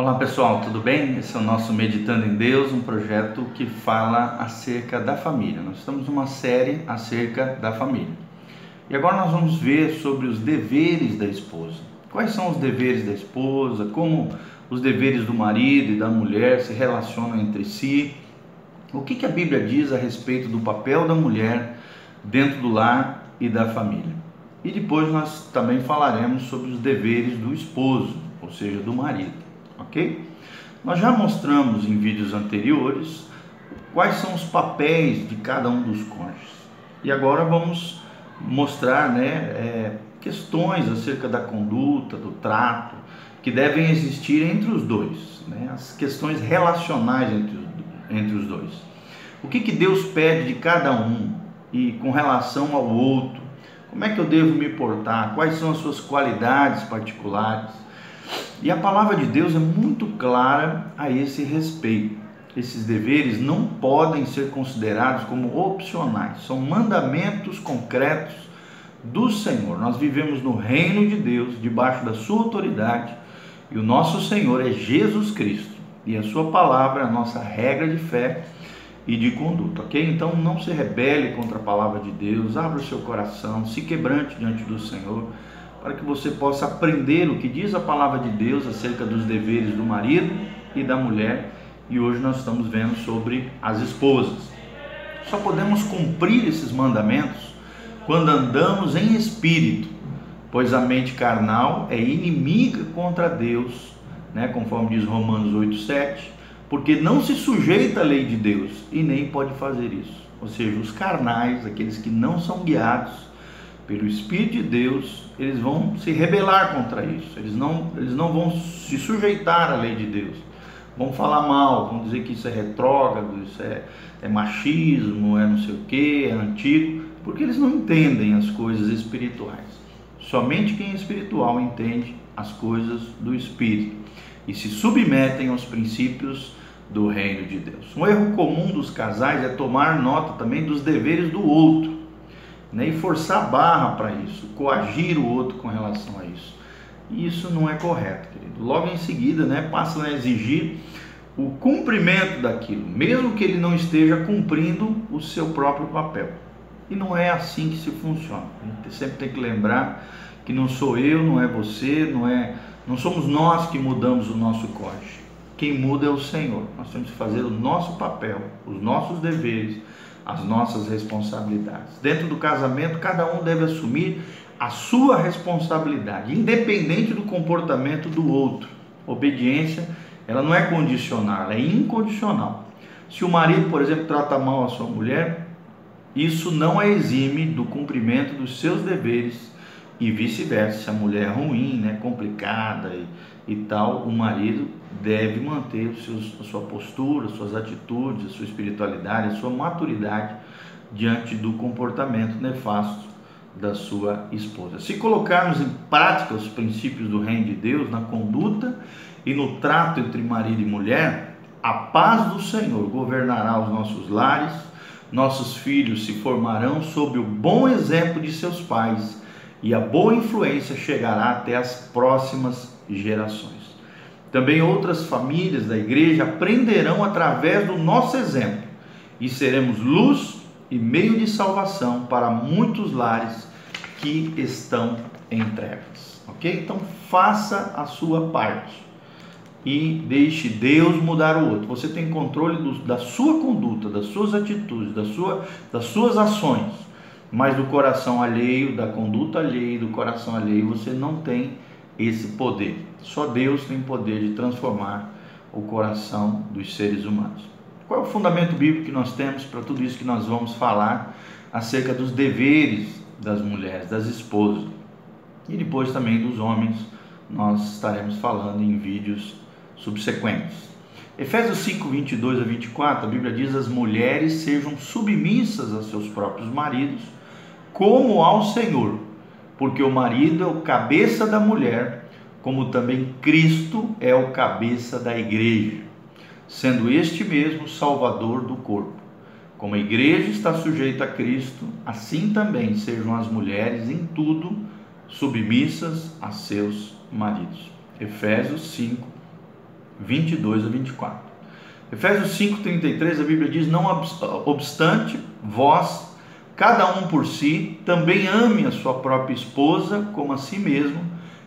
Olá pessoal, tudo bem? Esse é o nosso Meditando em Deus, um projeto que fala acerca da família. Nós estamos numa série acerca da família. E agora nós vamos ver sobre os deveres da esposa. Quais são os deveres da esposa, como os deveres do marido e da mulher se relacionam entre si, o que, que a Bíblia diz a respeito do papel da mulher dentro do lar e da família. E depois nós também falaremos sobre os deveres do esposo, ou seja, do marido, ok? Nós já mostramos em vídeos anteriores quais são os papéis de cada um dos cônjuges. E agora vamos mostrar né, é, questões acerca da conduta, do trato, que devem existir entre os dois, né, as questões relacionais entre, entre os dois. O que, que Deus pede de cada um e com relação ao outro? Como é que eu devo me portar? Quais são as suas qualidades particulares? E a palavra de Deus é muito clara a esse respeito. Esses deveres não podem ser considerados como opcionais, são mandamentos concretos do Senhor. Nós vivemos no reino de Deus, debaixo da sua autoridade, e o nosso Senhor é Jesus Cristo, e a sua palavra é a nossa regra de fé e de conduta, ok? Então não se rebele contra a palavra de Deus, abra o seu coração, se quebrante diante do Senhor, para que você possa aprender o que diz a palavra de Deus acerca dos deveres do marido e da mulher. E hoje nós estamos vendo sobre as esposas. Só podemos cumprir esses mandamentos quando andamos em espírito, pois a mente carnal é inimiga contra Deus, né? conforme diz Romanos 8,7 porque não se sujeita à lei de Deus e nem pode fazer isso. Ou seja, os carnais, aqueles que não são guiados pelo Espírito de Deus, eles vão se rebelar contra isso. Eles não, eles não vão se sujeitar à lei de Deus. Vão falar mal, vão dizer que isso é retrógrado, isso é, é machismo, é não sei o que, é antigo, porque eles não entendem as coisas espirituais. Somente quem é espiritual entende as coisas do Espírito e se submetem aos princípios do reino de Deus. Um erro comum dos casais é tomar nota também dos deveres do outro né, e forçar a barra para isso, coagir o outro com relação a isso. E isso não é correto, querido. Logo em seguida, né, passa a exigir o cumprimento daquilo, mesmo que ele não esteja cumprindo o seu próprio papel. E não é assim que se funciona. A gente sempre tem que lembrar que não sou eu, não é você, não é, não somos nós que mudamos o nosso código. Quem muda é o Senhor. Nós temos que fazer o nosso papel, os nossos deveres, as nossas responsabilidades. Dentro do casamento, cada um deve assumir a sua responsabilidade, independente do comportamento do outro. Obediência, ela não é condicional, ela é incondicional. Se o marido, por exemplo, trata mal a sua mulher, isso não a exime do cumprimento dos seus deveres e vice-versa. Se a mulher é ruim, né, complicada e, e tal, o marido deve manter os seus, a sua postura, suas atitudes, a sua espiritualidade, a sua maturidade diante do comportamento nefasto da sua esposa. Se colocarmos em prática os princípios do reino de Deus na conduta e no trato entre marido e mulher, a paz do Senhor governará os nossos lares, nossos filhos se formarão sob o bom exemplo de seus pais e a boa influência chegará até as próximas gerações. Também outras famílias da igreja aprenderão através do nosso exemplo e seremos luz e meio de salvação para muitos lares que estão em trevas. Ok? Então faça a sua parte e deixe Deus mudar o outro. Você tem controle do, da sua conduta, das suas atitudes, da sua, das suas ações, mas do coração alheio, da conduta alheia, do coração alheio, você não tem esse poder. Só Deus tem poder de transformar o coração dos seres humanos. Qual é o fundamento bíblico que nós temos para tudo isso que nós vamos falar acerca dos deveres das mulheres, das esposas e depois também dos homens? Nós estaremos falando em vídeos subsequentes. Efésios 5, 22 a 24, a Bíblia diz: As mulheres sejam submissas a seus próprios maridos, como ao Senhor porque o marido é o cabeça da mulher, como também Cristo é o cabeça da igreja, sendo este mesmo Salvador do corpo. Como a igreja está sujeita a Cristo, assim também sejam as mulheres em tudo submissas a seus maridos. Efésios 5, 22 a 24. Efésios 5:33 a Bíblia diz: "Não obstante, vós, cada um por si, também ame a sua própria esposa como a si mesmo,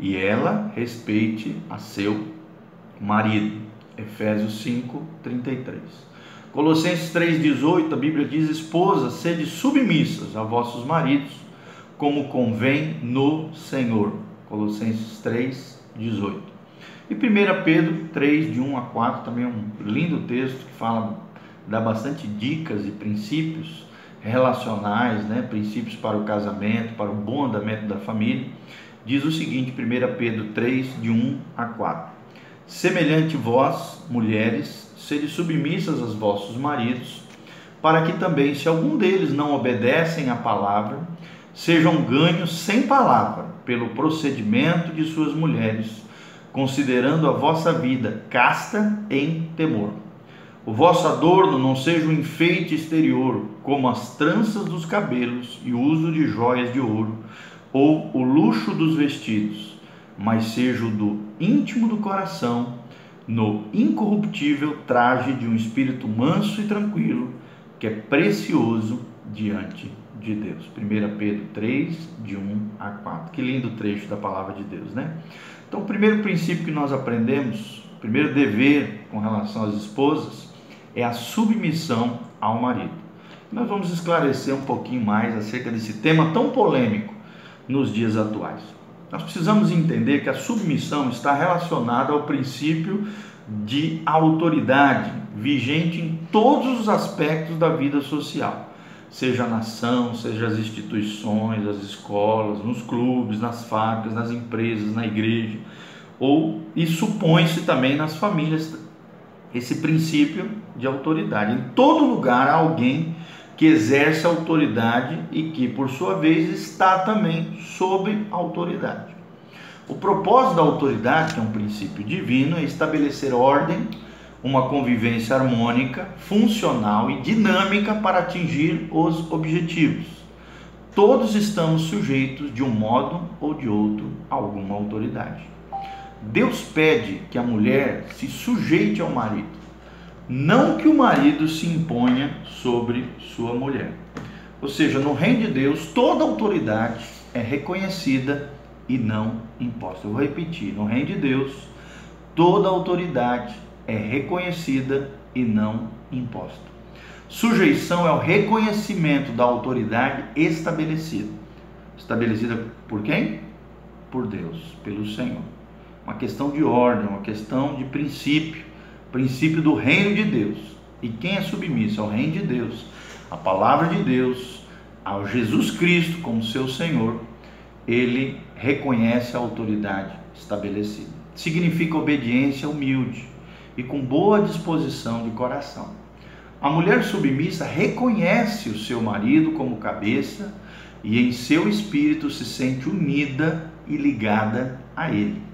e ela respeite a seu marido." Efésios 5:33. Colossenses 3:18 a Bíblia diz: "Esposas, sede submissas a vossos maridos, como convém no Senhor." Colossenses 3:18. E 1 Pedro 3, de 1 a 4, também é um lindo texto que fala, dá bastante dicas e princípios relacionais, né? princípios para o casamento, para o bom andamento da família. Diz o seguinte, 1 Pedro 3, de 1 a 4. Semelhante vós, mulheres, sede submissas aos vossos maridos, para que também, se algum deles não obedecem à palavra, sejam ganhos sem palavra pelo procedimento de suas mulheres considerando a vossa vida casta em temor. O vosso adorno não seja um enfeite exterior, como as tranças dos cabelos e o uso de joias de ouro, ou o luxo dos vestidos, mas seja o do íntimo do coração, no incorruptível traje de um espírito manso e tranquilo, que é precioso diante de Deus. 1 Pedro 3, de 1 a 4. Que lindo trecho da palavra de Deus, né? Então, o primeiro princípio que nós aprendemos, o primeiro dever com relação às esposas, é a submissão ao marido. Nós vamos esclarecer um pouquinho mais acerca desse tema tão polêmico nos dias atuais. Nós precisamos entender que a submissão está relacionada ao princípio de autoridade vigente em todos os aspectos da vida social, seja a nação, seja as instituições, as escolas, nos clubes, nas fábricas, nas empresas, na igreja, ou e supõe-se também nas famílias esse princípio de autoridade. Em todo lugar há alguém que exerce autoridade e que, por sua vez, está também sob autoridade. O propósito da autoridade, que é um princípio divino, é estabelecer ordem, uma convivência harmônica, funcional e dinâmica para atingir os objetivos. Todos estamos sujeitos, de um modo ou de outro, a alguma autoridade. Deus pede que a mulher se sujeite ao marido, não que o marido se imponha sobre sua mulher. Ou seja, no reino de Deus, toda autoridade é reconhecida e não imposta. Eu vou repetir: no reino de Deus, toda autoridade é reconhecida e não imposta. Sujeição é o reconhecimento da autoridade estabelecida. Estabelecida por quem? Por Deus, pelo Senhor uma questão de ordem, uma questão de princípio, princípio do reino de Deus. E quem é submisso ao reino de Deus, à palavra de Deus, ao Jesus Cristo como seu Senhor, ele reconhece a autoridade estabelecida. Significa obediência humilde e com boa disposição de coração. A mulher submissa reconhece o seu marido como cabeça e em seu espírito se sente unida e ligada a ele.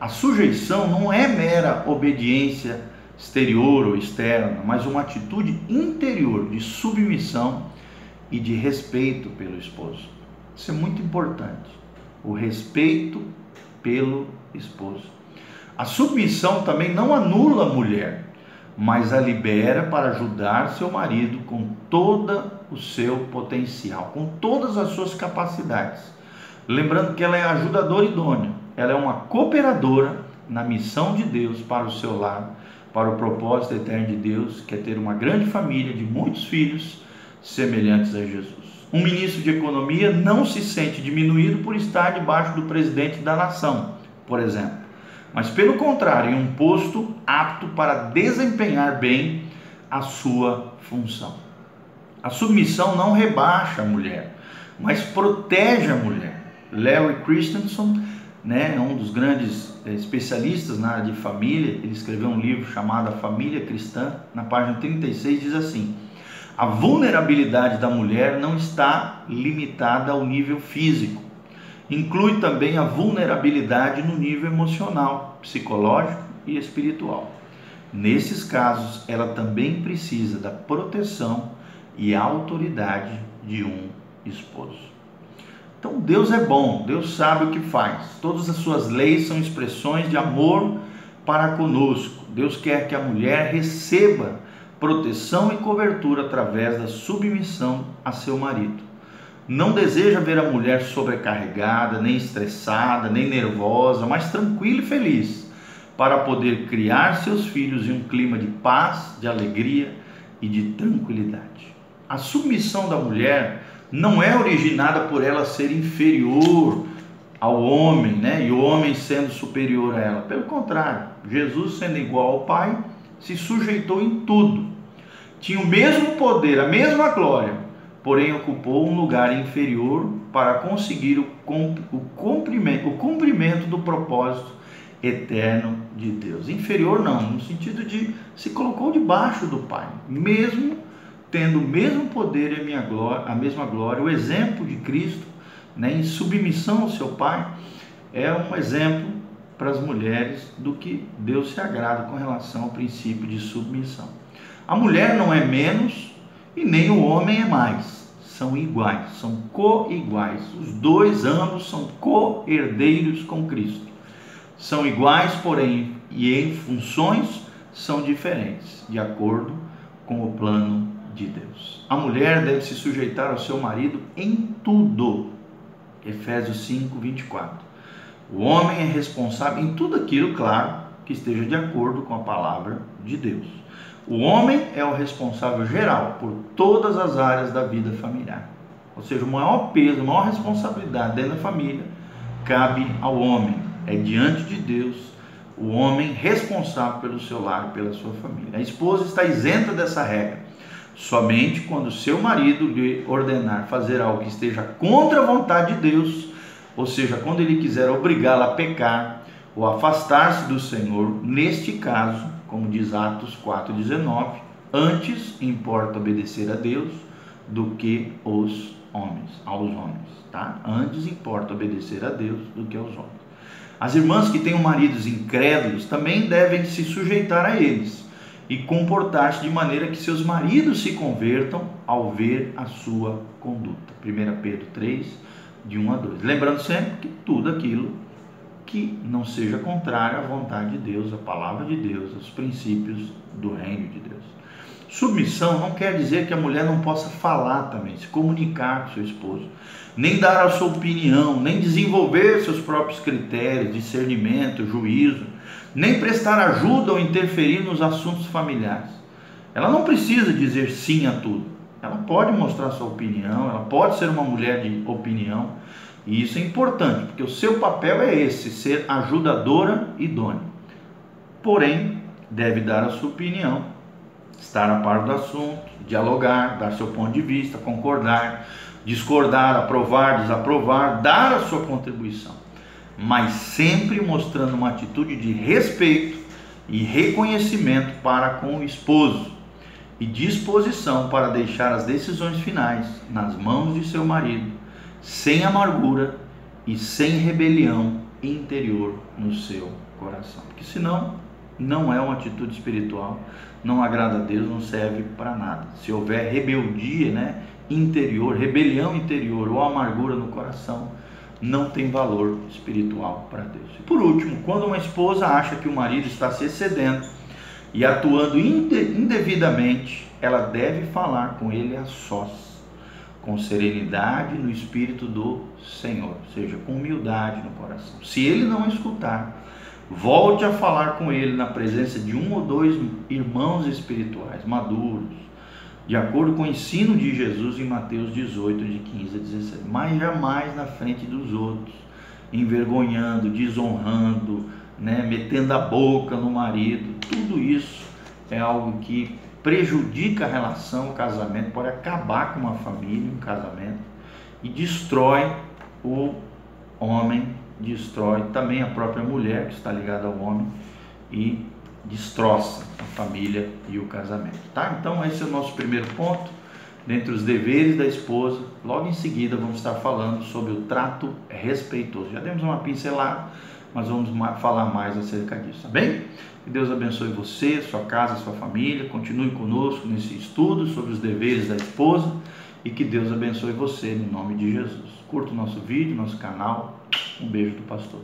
A sujeição não é mera obediência exterior ou externa, mas uma atitude interior de submissão e de respeito pelo esposo. Isso é muito importante. O respeito pelo esposo. A submissão também não anula a mulher, mas a libera para ajudar seu marido com todo o seu potencial, com todas as suas capacidades. Lembrando que ela é ajudadora idônea ela é uma cooperadora na missão de Deus para o seu lar, para o propósito eterno de Deus, que é ter uma grande família de muitos filhos semelhantes a Jesus. Um ministro de economia não se sente diminuído por estar debaixo do presidente da nação, por exemplo, mas pelo contrário, em um posto apto para desempenhar bem a sua função. A submissão não rebaixa a mulher, mas protege a mulher. Larry Christensen né, um dos grandes é, especialistas na área de família, ele escreveu um livro chamado A Família Cristã, na página 36 diz assim: A vulnerabilidade da mulher não está limitada ao nível físico. Inclui também a vulnerabilidade no nível emocional, psicológico e espiritual. Nesses casos, ela também precisa da proteção e autoridade de um esposo. Então Deus é bom, Deus sabe o que faz. Todas as suas leis são expressões de amor para conosco. Deus quer que a mulher receba proteção e cobertura através da submissão a seu marido. Não deseja ver a mulher sobrecarregada, nem estressada, nem nervosa, mas tranquila e feliz, para poder criar seus filhos em um clima de paz, de alegria e de tranquilidade. A submissão da mulher não é originada por ela ser inferior ao homem, né? E o homem sendo superior a ela. Pelo contrário, Jesus sendo igual ao Pai, se sujeitou em tudo. Tinha o mesmo poder, a mesma glória, porém ocupou um lugar inferior para conseguir o cumprimento, o cumprimento do propósito eterno de Deus. Inferior não, no sentido de se colocou debaixo do Pai, mesmo tendo o mesmo poder e a, minha glória, a mesma glória, o exemplo de Cristo, né, em submissão ao seu Pai, é um exemplo para as mulheres do que Deus se agrada com relação ao princípio de submissão. A mulher não é menos e nem o homem é mais. São iguais, são co-iguais. Os dois ambos são co-herdeiros com Cristo. São iguais, porém, e em funções são diferentes, de acordo com o plano de Deus. A mulher deve se sujeitar ao seu marido em tudo. Efésios 5, 24. O homem é responsável em tudo aquilo, claro, que esteja de acordo com a palavra de Deus. O homem é o responsável geral por todas as áreas da vida familiar. Ou seja, o maior peso, a maior responsabilidade dentro da família cabe ao homem. É diante de Deus o homem responsável pelo seu lar pela sua família. A esposa está isenta dessa regra. Somente quando seu marido lhe ordenar fazer algo que esteja contra a vontade de Deus, ou seja, quando ele quiser obrigá-la a pecar ou afastar-se do Senhor, neste caso, como diz Atos 4,19, antes importa obedecer a Deus do que os homens, aos homens, tá? Antes importa obedecer a Deus do que aos homens. As irmãs que tenham maridos incrédulos também devem se sujeitar a eles e comportar-se de maneira que seus maridos se convertam ao ver a sua conduta. 1 Pedro 3, de 1 a 2. Lembrando sempre que tudo aquilo que não seja contrário à vontade de Deus, à palavra de Deus, aos princípios do reino de Deus. Submissão não quer dizer que a mulher não possa falar também, se comunicar com seu esposo, nem dar a sua opinião, nem desenvolver seus próprios critérios, discernimento, juízo nem prestar ajuda ou interferir nos assuntos familiares. Ela não precisa dizer sim a tudo. Ela pode mostrar sua opinião, ela pode ser uma mulher de opinião, e isso é importante, porque o seu papel é esse, ser ajudadora idônea. Porém, deve dar a sua opinião, estar a par do assunto, dialogar, dar seu ponto de vista, concordar, discordar, aprovar, desaprovar, dar a sua contribuição mas sempre mostrando uma atitude de respeito e reconhecimento para com o esposo e disposição para deixar as decisões finais nas mãos de seu marido, sem amargura e sem rebelião interior no seu coração. Porque senão não é uma atitude espiritual, não agrada a Deus, não serve para nada. Se houver rebeldia, né, interior, rebelião interior ou amargura no coração, não tem valor espiritual para Deus. E por último, quando uma esposa acha que o marido está se excedendo e atuando indevidamente, ela deve falar com ele a sós, com serenidade no espírito do Senhor, ou seja, com humildade no coração. Se ele não escutar, volte a falar com ele na presença de um ou dois irmãos espirituais maduros de acordo com o ensino de Jesus em Mateus 18, de 15 a 16. Mas jamais na frente dos outros, envergonhando, desonrando, né, metendo a boca no marido. Tudo isso é algo que prejudica a relação, o casamento, pode acabar com uma família, um casamento, e destrói o homem, destrói também a própria mulher que está ligada ao homem e destroça a família e o casamento, tá? Então esse é o nosso primeiro ponto, dentre os deveres da esposa. Logo em seguida vamos estar falando sobre o trato respeitoso. Já demos uma pincelada, mas vamos falar mais acerca disso, tá bem? Que Deus abençoe você, sua casa, sua família. Continue conosco nesse estudo sobre os deveres da esposa e que Deus abençoe você no nome de Jesus. Curta o nosso vídeo, nosso canal. Um beijo do pastor.